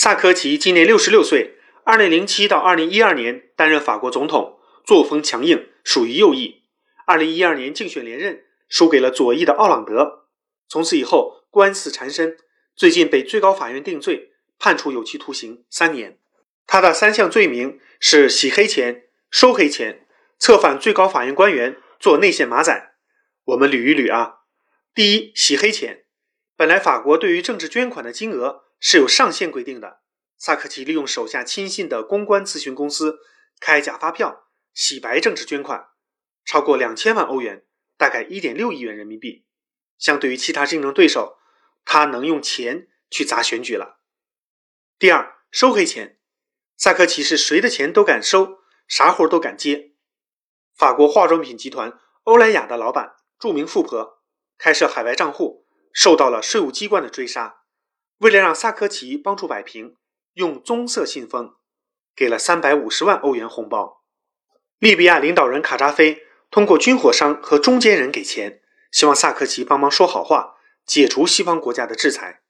萨科齐今年六十六岁，二零零七到二零一二年担任法国总统，作风强硬，属于右翼。二零一二年竞选连任，输给了左翼的奥朗德。从此以后，官司缠身，最近被最高法院定罪，判处有期徒刑三年。他的三项罪名是洗黑钱、收黑钱、策反最高法院官员，做内线马仔。我们捋一捋啊。第一，洗黑钱。本来法国对于政治捐款的金额。是有上限规定的。萨科齐利用手下亲信的公关咨询公司开假发票，洗白政治捐款，超过两千万欧元，大概一点六亿元人民币。相对于其他竞争对手，他能用钱去砸选举了。第二，收黑钱。萨科齐是谁的钱都敢收，啥活都敢接。法国化妆品集团欧莱雅的老板，著名富婆，开设海外账户，受到了税务机关的追杀。为了让萨科齐帮助摆平，用棕色信封给了三百五十万欧元红包。利比亚领导人卡扎菲通过军火商和中间人给钱，希望萨科齐帮忙说好话，解除西方国家的制裁。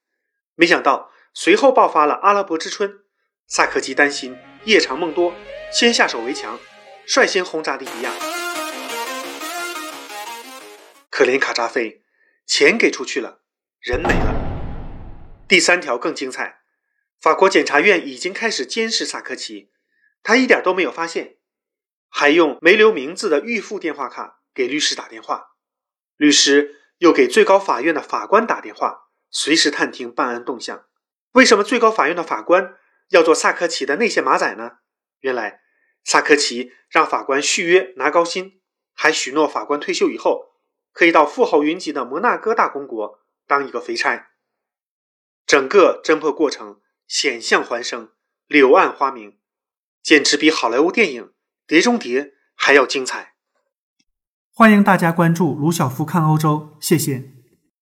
没想到随后爆发了阿拉伯之春，萨科齐担心夜长梦多，先下手为强，率先轰炸利比亚。可怜卡扎菲，钱给出去了，人没了。第三条更精彩，法国检察院已经开始监视萨科齐，他一点都没有发现，还用没留名字的预付电话卡给律师打电话，律师又给最高法院的法官打电话，随时探听办案动向。为什么最高法院的法官要做萨科齐的内线马仔呢？原来萨科齐让法官续约拿高薪，还许诺法官退休以后可以到富豪云集的摩纳哥大公国当一个肥差。整个侦破过程险象环生，柳暗花明，简直比好莱坞电影《碟中谍》还要精彩。欢迎大家关注卢晓夫看欧洲，谢谢。